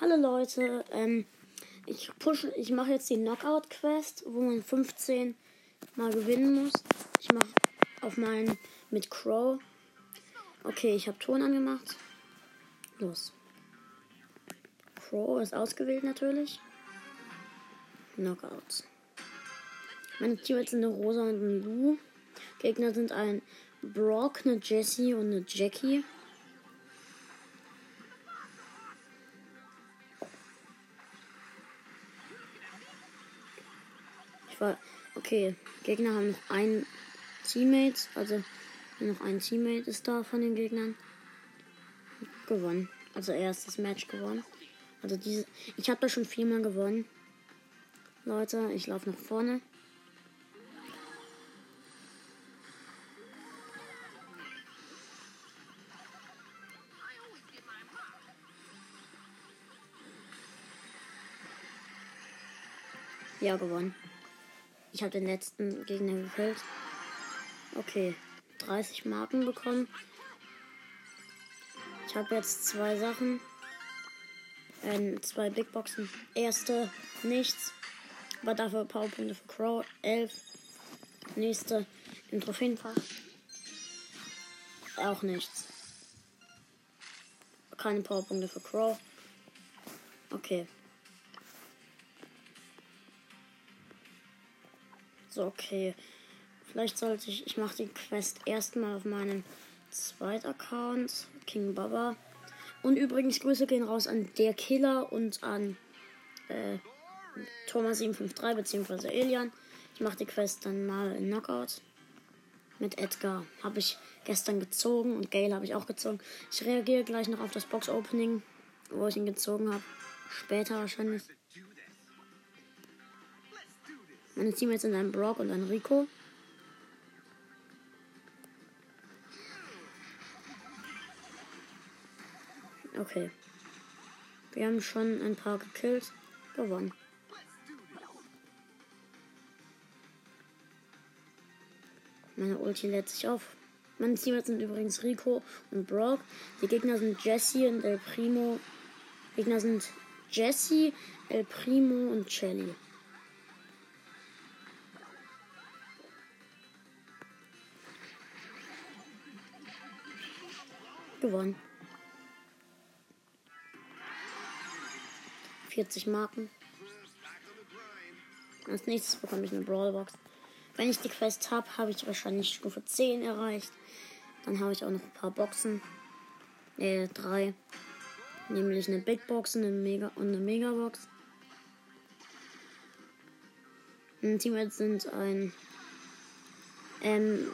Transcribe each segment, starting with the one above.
Hallo Leute, ähm, ich pushe, ich mache jetzt die Knockout Quest, wo man 15 mal gewinnen muss. Ich mache auf meinen mit Crow. Okay, ich habe Ton angemacht. Los. Crow ist ausgewählt natürlich. Knockout. Meine Teammates sind eine Rosa und ein Lu. Gegner sind ein Brock, eine Jessie und eine Jackie. War. Okay, Gegner haben noch ein Teammate, also noch ein Teammate ist da von den Gegnern. Gewonnen. Also erstes Match gewonnen. Also diese. Ich habe da schon viermal gewonnen. Leute, ich laufe nach vorne. Ja, gewonnen. Ich habe den letzten Gegner gekillt. Okay, 30 Marken bekommen. Ich habe jetzt zwei Sachen. Ähm, zwei Big Boxen. Erste, nichts. Aber dafür Powerpunkte für Crow, 11. Nächste im Trophäenfach. Auch nichts. Keine Powerpunkte für Crow. Okay. So, okay. Vielleicht sollte ich. Ich mache die Quest erstmal auf meinem zweiten Account, King Baba. Und übrigens, Grüße gehen raus an der Killer und an äh, Thomas753 bzw. Elian. Ich mache die Quest dann mal in Knockout. Mit Edgar habe ich gestern gezogen und Gale habe ich auch gezogen. Ich reagiere gleich noch auf das Box-Opening, wo ich ihn gezogen habe. Später wahrscheinlich. Meine Teammates sind ein Brock und ein Rico. Okay. Wir haben schon ein paar gekillt. Gewonnen. Meine Ulti lädt sich auf. Meine Teammates sind übrigens Rico und Brock. Die Gegner sind Jesse und El Primo. Gegner sind Jesse, El Primo und Shelly. Gewonnen. 40 Marken. Als nächstes bekomme ich eine Brawlbox. Wenn ich die Quest habe, habe ich wahrscheinlich Stufe 10 erreicht. Dann habe ich auch noch ein paar Boxen. Äh, drei. Nämlich eine Big Box eine Mega und eine Megabox. Mein Teammates sind ein. Ähm,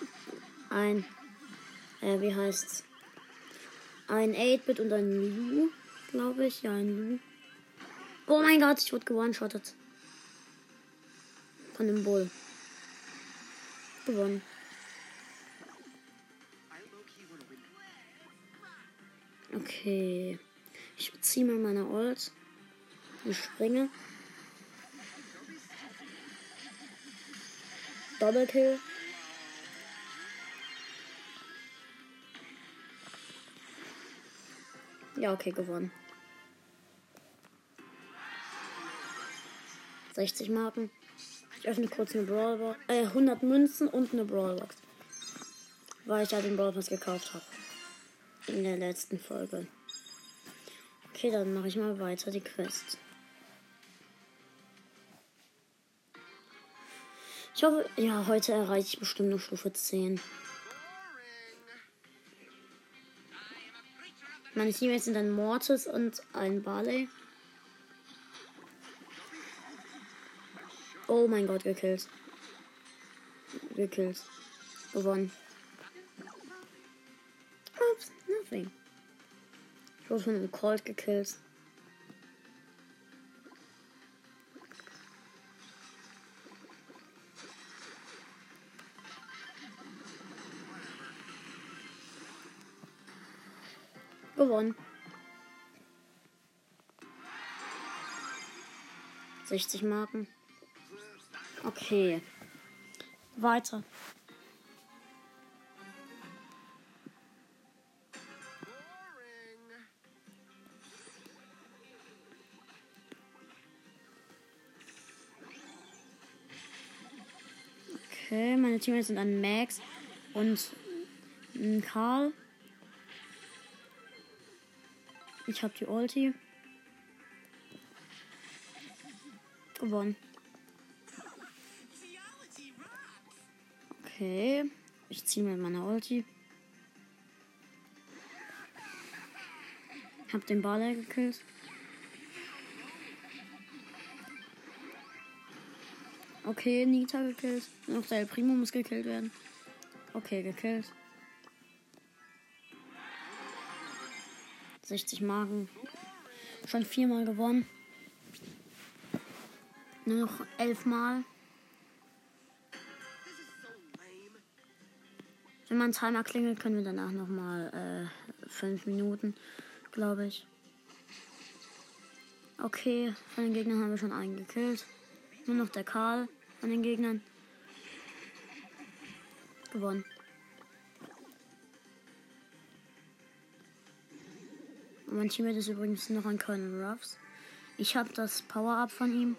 ein. Äh, wie heißt's? Ein 8-Bit und ein Lu, glaube ich. Ja, ein Lu. Oh mein Gott, ich wurde gewone-shottet. Von dem Bull. Gewonnen. Okay. Ich ziehe mal meine Ult. Ich springe. Doppelkill. Ja, okay, gewonnen. 60 Marken. Ich öffne kurz eine Brawlbox. Äh, 100 Münzen und eine Brawlbox. Weil ich ja den Brawlpass gekauft habe. In der letzten Folge. Okay, dann mache ich mal weiter die Quest. Ich hoffe, ja, heute erreiche ich bestimmt noch Stufe 10. Meine Teammates sind ein Mortis und ein Barley. Oh mein Gott, gekillt. Gekillt. Gewonnen. Ups, nothing. Ich wurde von einem Colt gekillt. Gewonnen. 60 Marken. Okay. Weiter. Okay, meine Teammates sind ein Max und ein Karl. Ich habe die Ulti. Gewonnen. Okay. Ich ziehe mit meiner Ulti. Hab den Baller gekillt. Okay, Nita gekillt. Noch der Primo muss gekillt werden. Okay, gekillt. 60 Marken. Schon viermal gewonnen. Nur noch elfmal. Wenn man Timer klingelt, können wir danach nochmal äh, fünf Minuten, glaube ich. Okay, von den Gegnern haben wir schon einen gekillt. Nur noch der Karl von den Gegnern. Gewonnen. Mein Teammate ist übrigens noch ein Colonel Ruffs. Ich habe das Power-Up von ihm.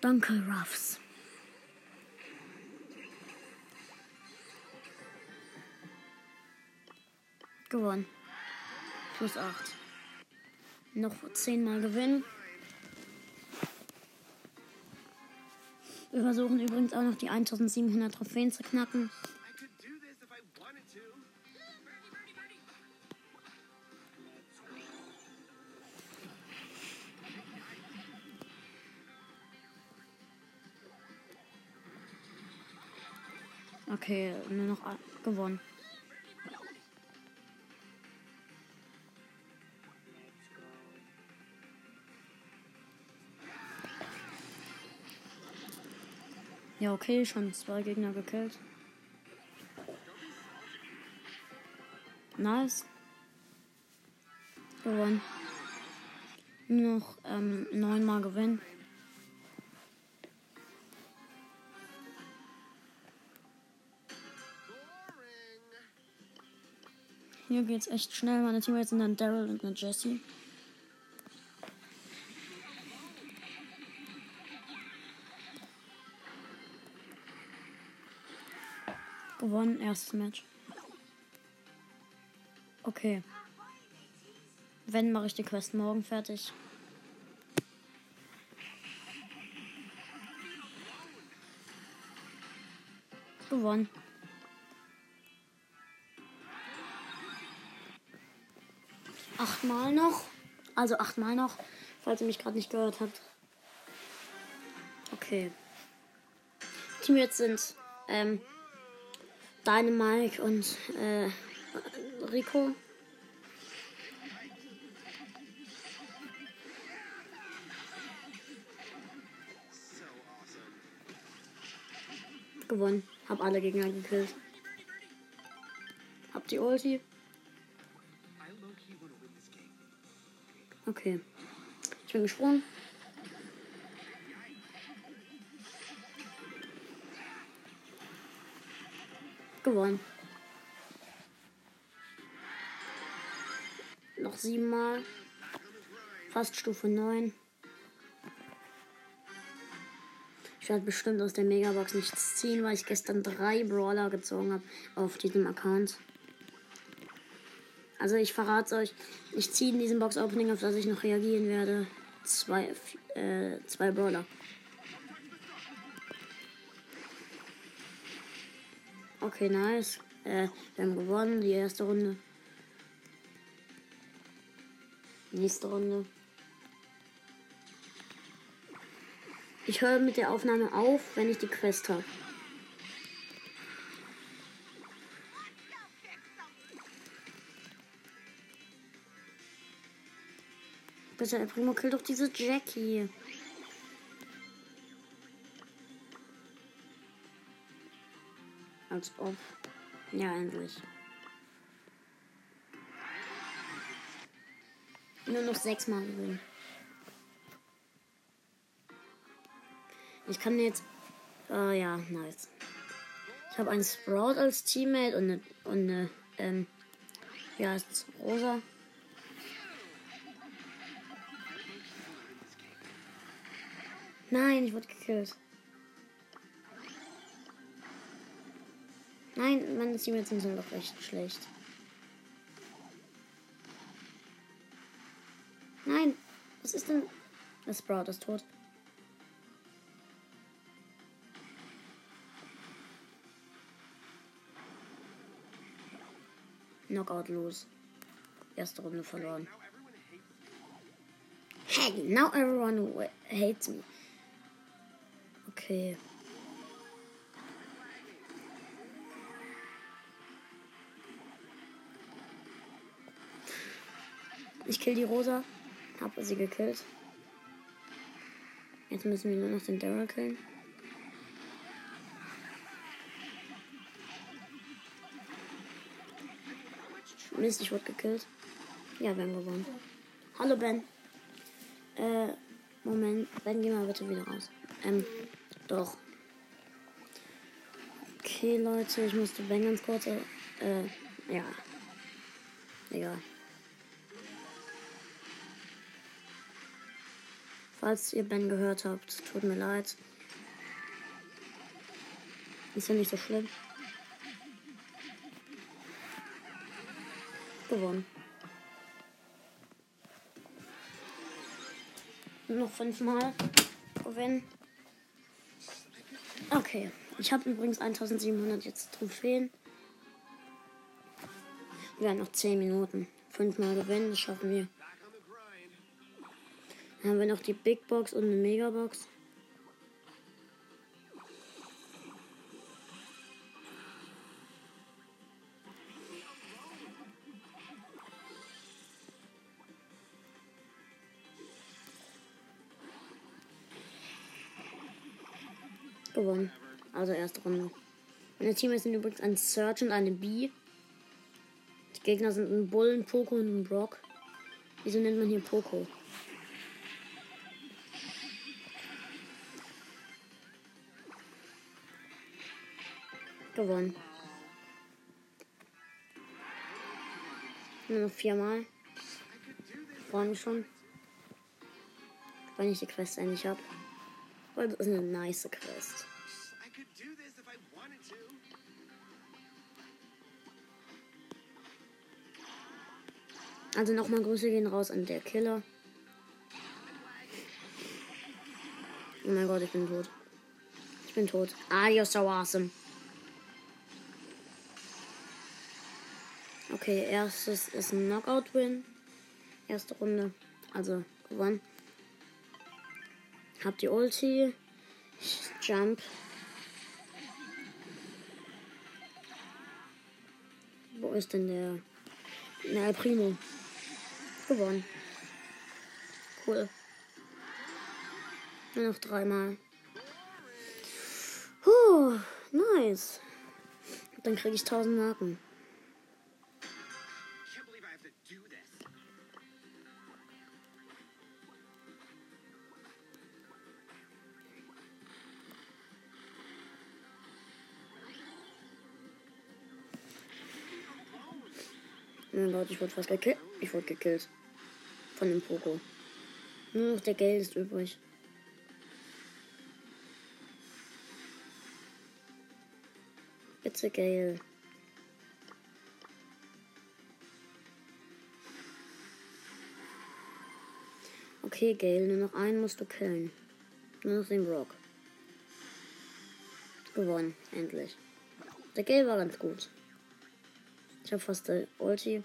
Danke, Ruffs. Gewonnen. Plus 8. Noch 10 Mal gewinnen. Wir versuchen übrigens auch noch die 1700 Trophäen zu knacken. Okay, nur noch gewonnen. Ja, okay, schon zwei Gegner gekillt. Nice. Gewonnen. Nur noch ähm, neunmal gewinnen. Hier geht's echt schnell. Meine Teammates sind dann Daryl und eine Jessie. Gewonnen, erstes Match. Okay. Wenn mache ich die Quest morgen fertig. Gewonnen. Achtmal noch. Also achtmal noch, falls ihr mich gerade nicht gehört habt. Okay. Team jetzt sind ähm, Dynamike und äh, Rico. Gewonnen. Hab alle Gegner gekillt. Hab die Ulti. Okay. Ich bin gesprungen. Gewonnen. Noch siebenmal. Fast Stufe 9. Ich werde bestimmt aus der Megabox nichts ziehen, weil ich gestern drei Brawler gezogen habe auf diesem Account. Also ich verrate euch, ich ziehe in diesem Box-Opening, auf das ich noch reagieren werde, zwei, äh, zwei Brawler. Okay, nice. Äh, wir haben gewonnen, die erste Runde. Nächste Runde. Ich höre mit der Aufnahme auf, wenn ich die Quest habe. Bitte, Primo, kill doch diese Jackie. Als ob. Ja, endlich. Nur noch sechs Mal gewinnen. Ich kann jetzt. Oh ja, nice. Ich habe einen Sprout als Teammate und eine. Und eine ähm, ja, ist rosa. Nein, ich wurde gekillt. Nein, meine Teammates sind doch recht schlecht. Nein, was ist denn? Das Sprout ist tot. Knockout los. Erste Runde verloren. Hey, now everyone hates me. Okay. Ich kill die Rosa. Habe sie gekillt. Jetzt müssen wir nur noch den Daryl killen. Mist, ich wurde gekillt. Ja, wir haben gewonnen. Hallo Ben. Äh, Moment. Ben, geh mal bitte wieder raus. Ähm, doch. Okay, Leute, ich musste Ben ganz kurz. Äh, ja. Egal. Falls ihr Ben gehört habt, tut mir leid. Ist ja nicht so schlimm. Gewonnen. Noch fünfmal gewinnen. Okay. Ich habe übrigens 1700 jetzt Trophäen. Wir haben noch 10 Minuten. Fünfmal gewinnen, das schaffen wir. Dann haben wir noch die Big Box und eine Megabox. Gewonnen. Also erste Runde. Meine Teams sind übrigens ein Search und eine B. Die Gegner sind ein Bull, ein Poco und ein Brock. Wieso nennt man hier Poco? Gewonnen. Nur noch viermal. Freue mich schon. Wenn ich die Quest endlich habe. Weil das ist eine nice Quest. Also nochmal Grüße gehen raus an der Killer. Oh mein Gott, ich bin tot. Ich bin tot. Ah, you're so awesome. Okay, erstes ist ein Knockout-Win. Erste Runde. Also gewonnen. Hab die Ulti. Jump. Wo ist denn der? Na, Primo. Gewonnen. Cool. Nur noch dreimal. Huh, nice. Dann kriege ich 1000 Marken. Gott, ich wurde fast gekillt. Ich wurde gekillt. Von dem Poco. Nur noch der Geld ist übrig. Bitte, Gale. Okay, Gale, nur noch einen musst du killen. Nur noch den Rock. Gewonnen, endlich. Der Gale war ganz gut. Ich habe fast der Ulti.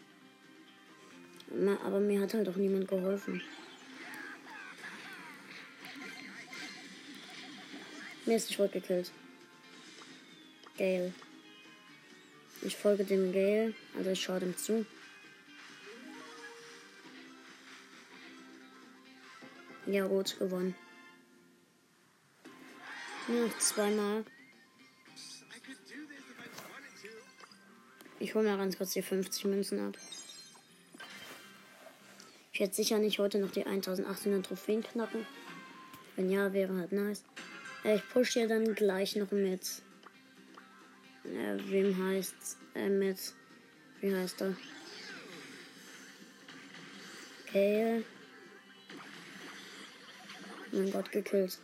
Aber mir hat halt auch niemand geholfen. Mir ist nicht voll gekillt. Gale. Ich folge dem Gale, also ich schaue dem zu. Ja, rot gewonnen. Noch zweimal. Ich hole mir ganz kurz die 50 Münzen ab. Werde sicher nicht heute noch die 1800 Trophäen knacken. Wenn ja, wäre halt nice. Äh, ich push ja dann gleich noch mit. Äh, wem heißt's? Äh, mit. Wie heißt er? Gale. Oh mein Gott, gekillt.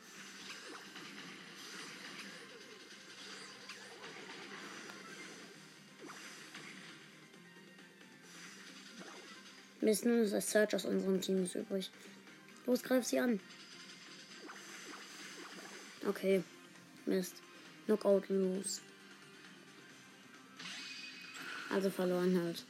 Nur ist der Search aus unserem Team übrig. Los, greif sie an. Okay. Mist. Knockout lose. Also verloren halt.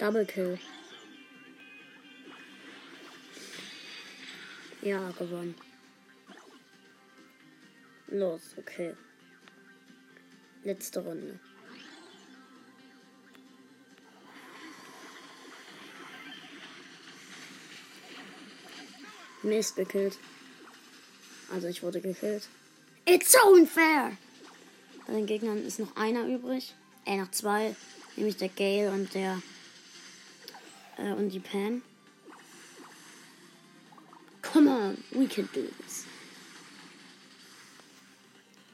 Double Kill. Ja, gewonnen. Los, okay. Letzte Runde. Mist gekillt. Also ich wurde gekillt. It's so unfair! Bei den Gegnern ist noch einer übrig. Äh, noch zwei. Nämlich der Gale und der äh, und die Pan. Come on, we can do this.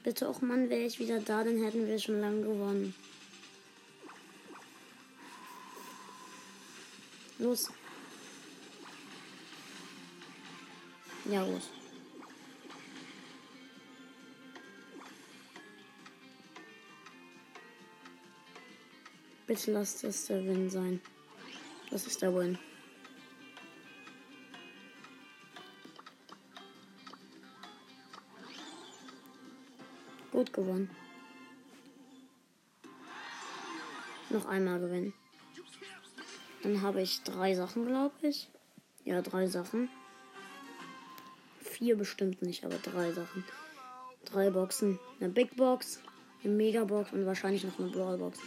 Bitte auch, Mann, wäre ich wieder da, dann hätten wir schon lange gewonnen. Los. Ja, los. Bitte lasst es der Win sein. Das ist der Win. Gut gewonnen. Noch einmal gewinnen. Dann habe ich drei Sachen, glaube ich. Ja, drei Sachen. Vier bestimmt nicht, aber drei Sachen. Drei Boxen. Eine Big Box, eine Mega Box und wahrscheinlich noch eine Brawl Box.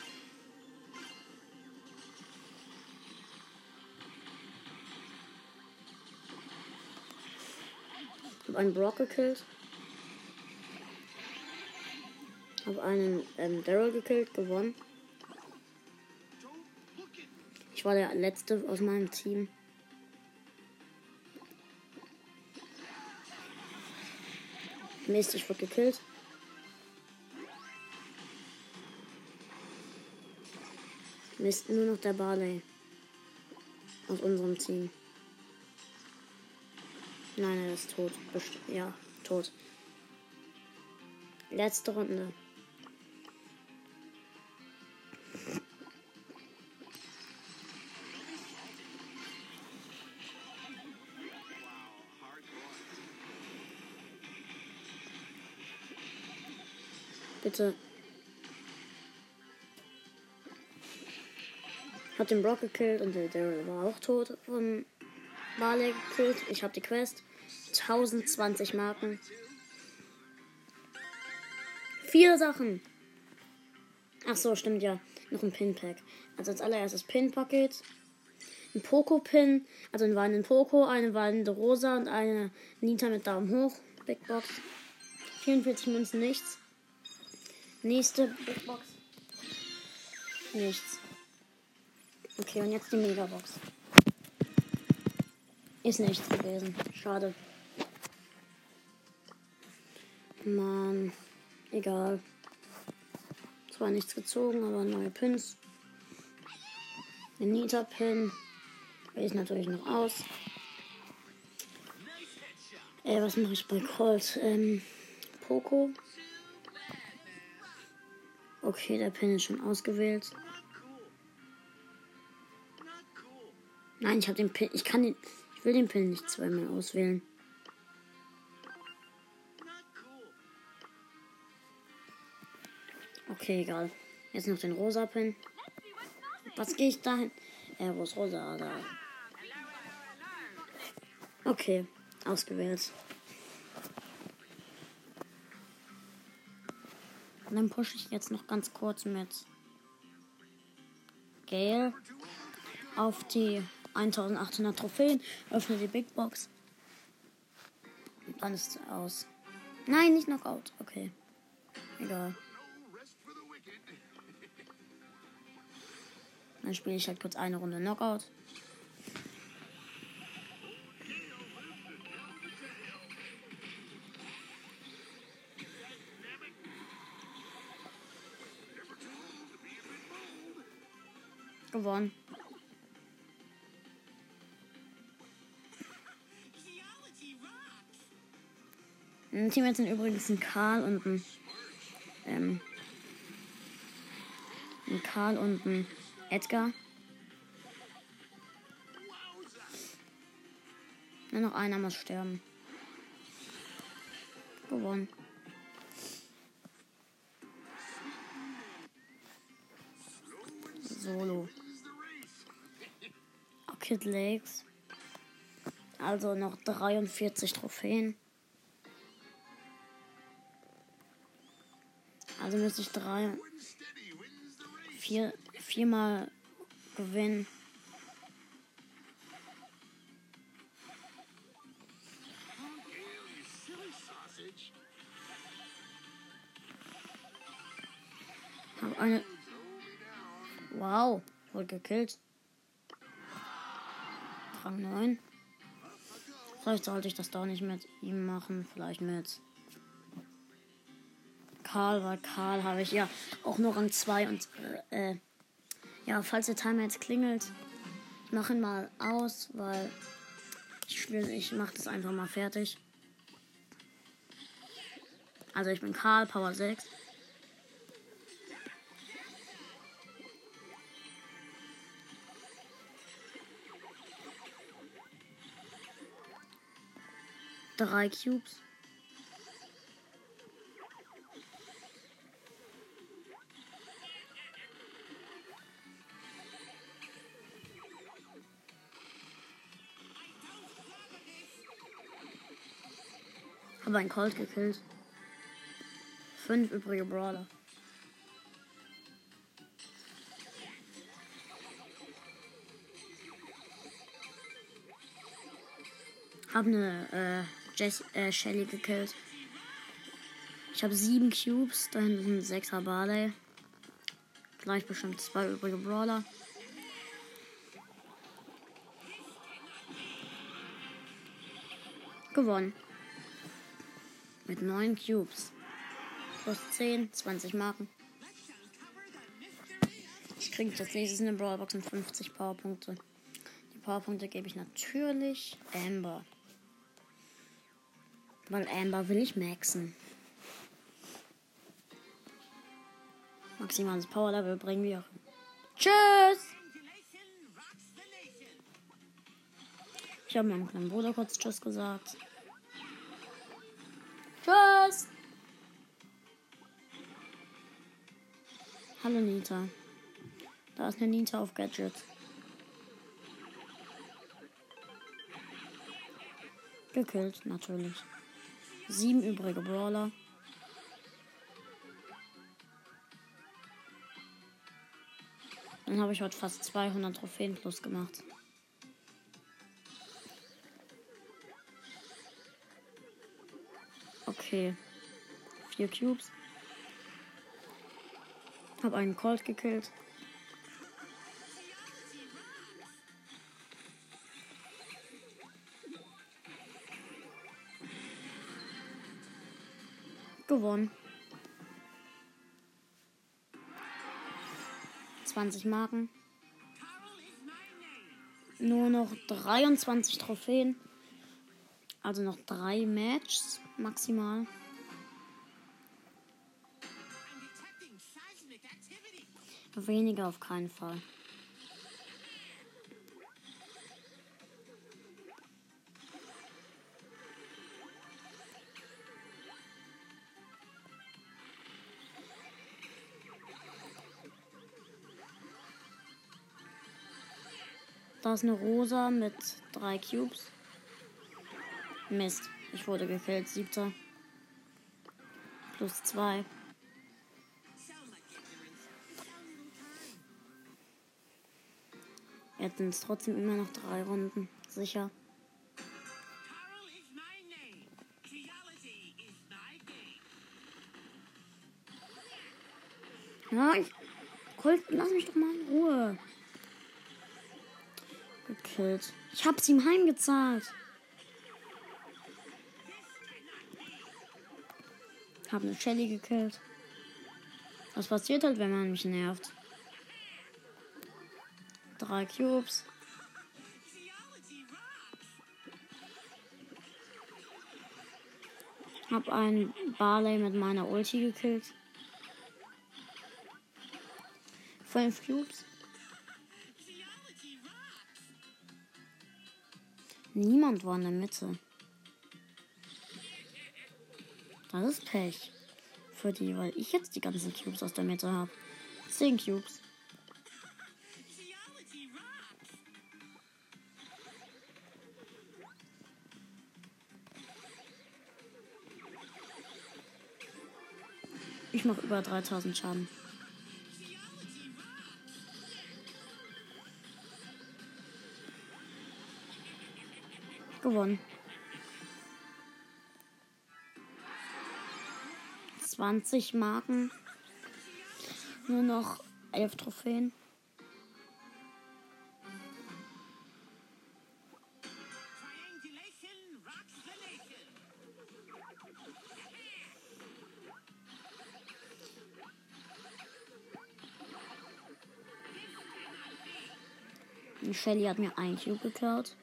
Einen Brock gekillt. Habe einen ähm, Daryl gekillt, gewonnen. Ich war der letzte aus meinem Team. Mist, ich wurde gekillt. Mist, nur noch der Barley. Aus unserem Team. Nein, er ist tot. Best ja, tot. Letzte Runde. Bitte. Hat den Brock gekillt und der Daryl war auch tot von Barley gekillt. Ich habe die Quest. 1020 Marken. Vier Sachen. Ach so, stimmt ja. Noch ein Pin-Pack. Also als allererstes Pin-Paket. Ein Poco-Pin. Also ein wandelnde Poco, eine wandelnde Rosa und eine Nita mit Daumen hoch. Big Box. 44 Münzen, nichts. Nächste Big Box. Nichts. Okay, und jetzt die Megabox. Ist nichts gewesen. Schade. Mann. Egal. Zwar nichts gezogen, aber neue Pins. Ein Nita-Pin. Ist natürlich noch aus. Äh, was mache ich bei Colt? Ähm, Poco. Okay, der Pin ist schon ausgewählt. Nein, ich habe den Pin. Ich kann den. Ich will den Pin nicht zweimal auswählen. Okay, egal. Jetzt noch den rosa Pin. Was gehe ich da hin? Äh, wo ist rosa? Da. Okay, ausgewählt. Und dann pushe ich jetzt noch ganz kurz mit Gale auf die 1800 Trophäen, öffne die Big Box. Und dann ist es aus. Nein, nicht Knockout. Okay. Egal. Dann spiele ich halt kurz eine Runde Knockout. Gewonnen. Mein Team jetzt sind übrigens ein Karl und ein, ähm, ein Karl und ein Edgar. Nur noch einer muss sterben. Gewonnen. Solo. Kid Lakes. Also noch 43 Trophäen. Also müsste ich drei, vier, viermal gewinnen. Hab eine. Wow, wurde gekillt. Rang 9. Vielleicht sollte ich das doch nicht mit ihm machen. Vielleicht mit Karl, weil Karl habe ich ja auch nur Rang 2 und äh, ja, falls der Timer jetzt klingelt, ich mache ihn mal aus, weil ich will, ich mache das einfach mal fertig. Also ich bin Karl, Power 6. Drei Cubes. Habe einen Colt gekillt. Fünf übrige Brawler. Hab eine äh, Jess, äh, Shelly gekillt. Ich habe sieben Cubes, da hinten sind sechs Barley. Gleich bestimmt zwei übrige Brawler. Gewonnen. Mit neun Cubes. Plus 10, 20 Marken. Ich kriege das nächste eine Brawlbox und 50 Powerpunkte. Die Powerpunkte gebe ich natürlich Amber. Weil Amber will ich maxen. Maximales Powerlevel bringen wir. Tschüss! Ich habe meinem kleinen Bruder kurz Tschüss gesagt. Tschüss! Hallo Nita. Da ist eine Nita auf Gadget. Gekillt, natürlich. Sieben übrige Brawler. Dann habe ich heute fast 200 Trophäen plus gemacht. Okay. Vier Cubes. Hab einen Colt gekillt. Gewonnen. 20 Marken. Nur noch 23 Trophäen. Also noch drei Matches maximal. Weniger auf keinen Fall. Da ist eine Rosa mit drei Cubes. Mist, ich wurde gekillt. Siebter. Plus zwei. Jetzt sind es trotzdem immer noch drei Runden. Sicher. Ja, ich. Colt, lass mich doch mal in Ruhe. Gekillt. Ich hab's ihm heimgezahlt. Hab eine Shelly gekillt. Was passiert halt, wenn man mich nervt? Drei Cubes. Hab einen Barley mit meiner Ulti gekillt. Fünf Cubes. Niemand war in der Mitte. Das ist Pech. Für die, weil ich jetzt die ganzen Cubes aus der Mitte habe. Zehn Cubes. Ich mache über 3000 Schaden. Gewonnen. 20 Marken. Nur noch 11 Trophäen. Shelly hat mir ein Cube geklaut.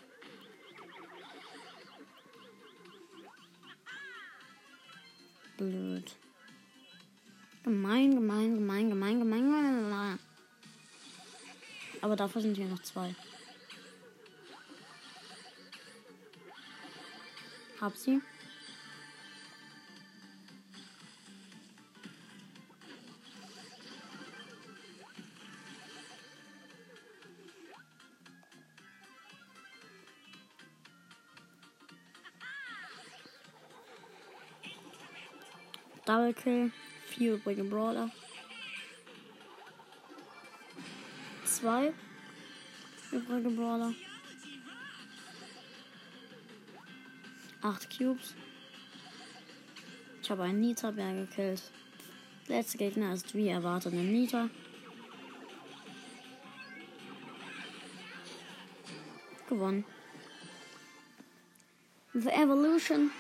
Dafür sind hier noch zwei. Hab sie. Double Kill. Vier übrige Brawler. Zwei übrige Brawler. Acht Cubes. Ich habe einen Nita-Bär gekillt. Letzter Gegner ist wie erwartet ein Nita. Gewonnen. The evolution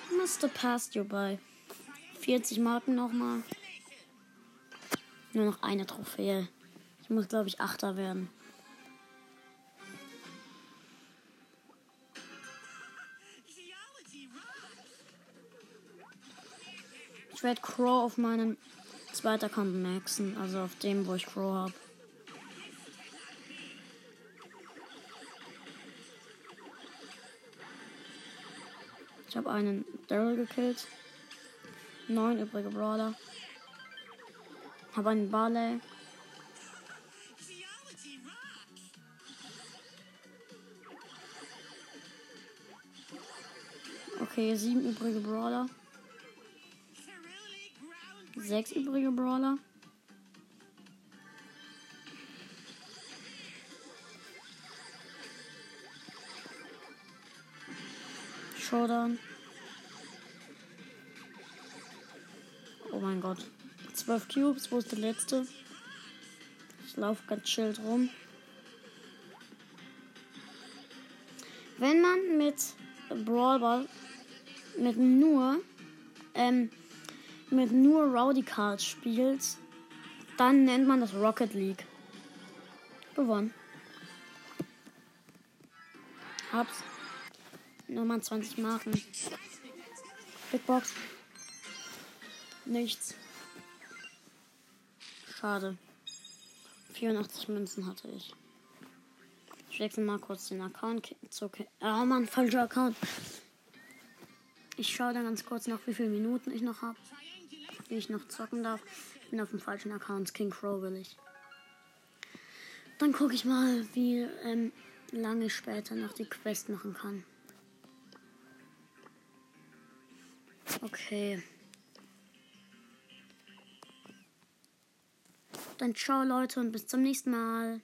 have passed you by. 40 Marken nochmal. Nur noch eine Trophäe. Ich muss, glaube ich, Achter werden. Ich werde Crow auf meinen zweiten Account maxen. Also auf dem, wo ich Crow habe. Ich habe einen Daryl gekillt. Neun übrige Brawler. Habe einen Barley. Okay, sieben übrige Brawler. Sechs übrige Brawler. Showdown. Oh mein Gott. 12 Cubes, wo ist der letzte? Ich laufe ganz chillt rum. Wenn man mit Brawl mit nur ähm, mit nur Rowdy Cards spielt, dann nennt man das Rocket League. Gewonnen. Hab's. Nummer 20 Marken. Big Box. Nichts. Schade. 84 Münzen hatte ich. Ich wechsle mal kurz den Account zu. Oh Mann, falscher Account. Ich schaue dann ganz kurz nach, wie viele Minuten ich noch habe. Wie ich noch zocken darf. Ich bin auf dem falschen Account. King Crow will ich. Dann gucke ich mal, wie ähm, lange später noch die Quest machen kann. Okay. Dann ciao Leute und bis zum nächsten Mal.